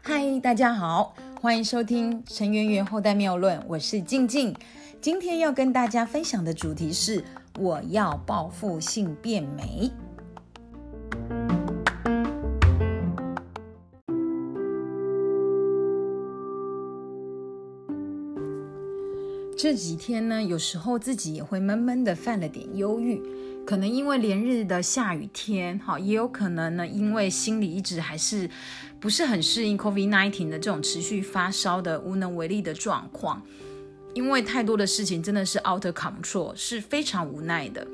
嗨，大家好，欢迎收听陈圆圆后代妙论，我是静静。今天要跟大家分享的主题是：我要报复性变美。这几天呢，有时候自己也会闷闷的，犯了点忧郁，可能因为连日的下雨天，哈，也有可能呢，因为心里一直还是不是很适应 COVID-19 的这种持续发烧的无能为力的状况，因为太多的事情真的是 out of control，是非常无奈的。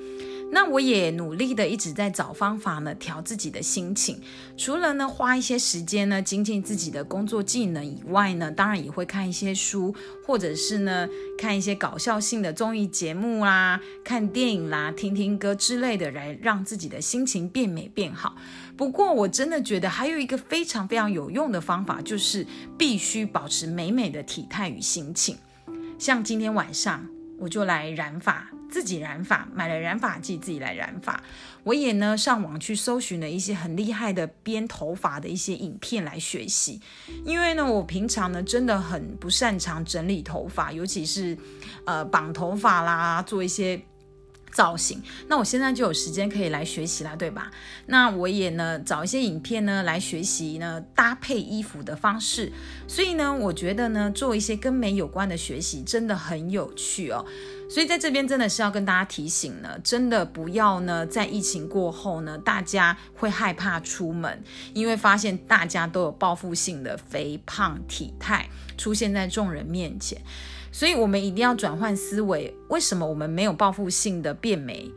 那我也努力的一直在找方法呢，调自己的心情。除了呢花一些时间呢精进自己的工作技能以外呢，当然也会看一些书，或者是呢看一些搞笑性的综艺节目啦，看电影啦，听听歌之类的，来让自己的心情变美变好。不过我真的觉得还有一个非常非常有用的方法，就是必须保持美美的体态与心情。像今天晚上我就来染发。自己染发，买了染发剂，自己来染发。我也呢上网去搜寻了一些很厉害的编头发的一些影片来学习。因为呢，我平常呢真的很不擅长整理头发，尤其是呃绑头发啦，做一些。造型，那我现在就有时间可以来学习啦，对吧？那我也呢找一些影片呢来学习呢搭配衣服的方式，所以呢，我觉得呢做一些跟美有关的学习真的很有趣哦。所以在这边真的是要跟大家提醒呢，真的不要呢在疫情过后呢，大家会害怕出门，因为发现大家都有报复性的肥胖体态出现在众人面前。所以，我们一定要转换思维。为什么我们没有报复性的变美？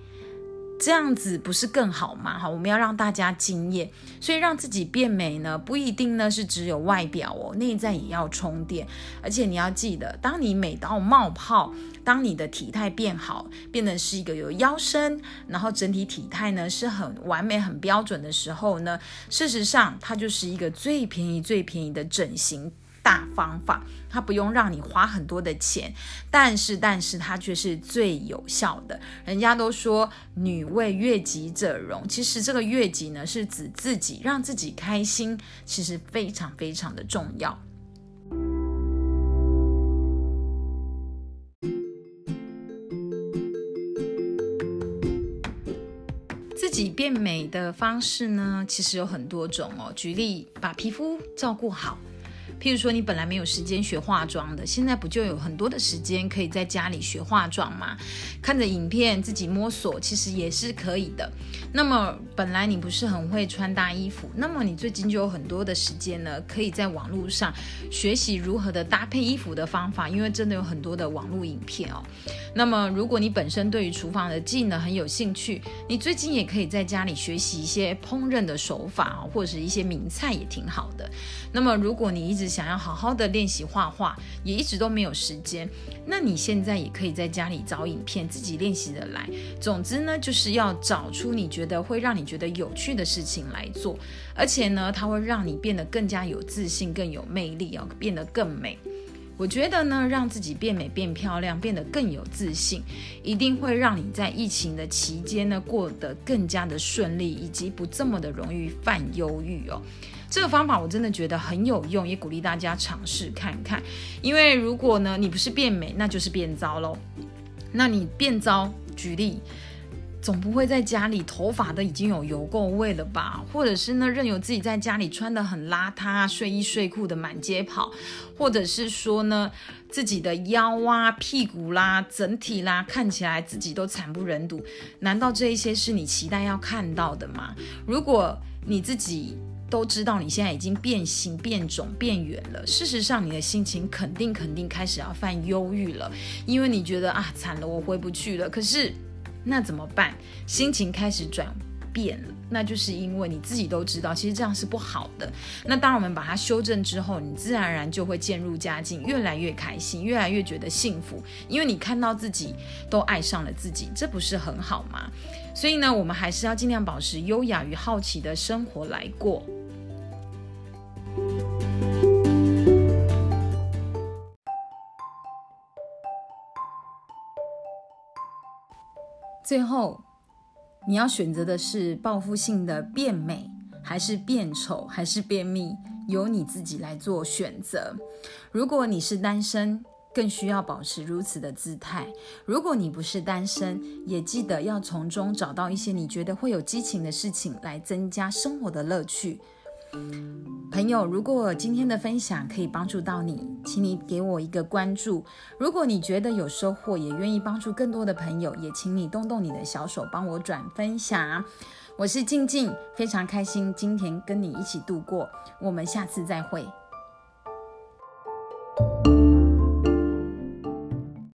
这样子不是更好吗？哈，我们要让大家惊艳。所以，让自己变美呢，不一定呢是只有外表哦，内在也要充电。而且，你要记得，当你美到冒泡，当你的体态变好，变得是一个有腰身，然后整体体态呢是很完美、很标准的时候呢，事实上，它就是一个最便宜、最便宜的整形。大方法，它不用让你花很多的钱，但是，但是它却是最有效的。人家都说“女为悦己者容”，其实这个悦己呢，是指自己让自己开心，其实非常非常的重要。自己变美的方式呢，其实有很多种哦。举例，把皮肤照顾好。譬如说，你本来没有时间学化妆的，现在不就有很多的时间可以在家里学化妆吗？看着影片自己摸索，其实也是可以的。那么，本来你不是很会穿搭衣服，那么你最近就有很多的时间呢，可以在网络上学习如何的搭配衣服的方法，因为真的有很多的网络影片哦。那么，如果你本身对于厨房的技能很有兴趣，你最近也可以在家里学习一些烹饪的手法或者是一些名菜也挺好的。那么，如果你一直想要好好的练习画画，也一直都没有时间。那你现在也可以在家里找影片，自己练习的来。总之呢，就是要找出你觉得会让你觉得有趣的事情来做，而且呢，它会让你变得更加有自信、更有魅力，要变得更美。我觉得呢，让自己变美、变漂亮、变得更有自信，一定会让你在疫情的期间呢，过得更加的顺利，以及不这么的容易犯忧郁哦。这个方法我真的觉得很有用，也鼓励大家尝试看看。因为如果呢，你不是变美，那就是变糟喽。那你变糟，举例，总不会在家里头发都已经有油垢味了吧？或者是呢，任由自己在家里穿的很邋遢，睡衣睡裤的满街跑，或者是说呢，自己的腰啊、屁股啦、整体啦，看起来自己都惨不忍睹。难道这一些是你期待要看到的吗？如果你自己。都知道你现在已经变形、变肿、变圆了。事实上，你的心情肯定、肯定开始要犯忧郁了，因为你觉得啊，惨了，我回不去了。可是，那怎么办？心情开始转变了，那就是因为你自己都知道，其实这样是不好的。那当我们把它修正之后，你自然而然就会渐入佳境，越来越开心，越来越觉得幸福，因为你看到自己都爱上了自己，这不是很好吗？所以呢，我们还是要尽量保持优雅与好奇的生活来过。最后，你要选择的是报复性的变美，还是变丑，还是便秘，由你自己来做选择。如果你是单身，更需要保持如此的姿态。如果你不是单身，也记得要从中找到一些你觉得会有激情的事情，来增加生活的乐趣。朋友，如果今天的分享可以帮助到你，请你给我一个关注。如果你觉得有收获，也愿意帮助更多的朋友，也请你动动你的小手，帮我转分享。我是静静，非常开心今天跟你一起度过，我们下次再会。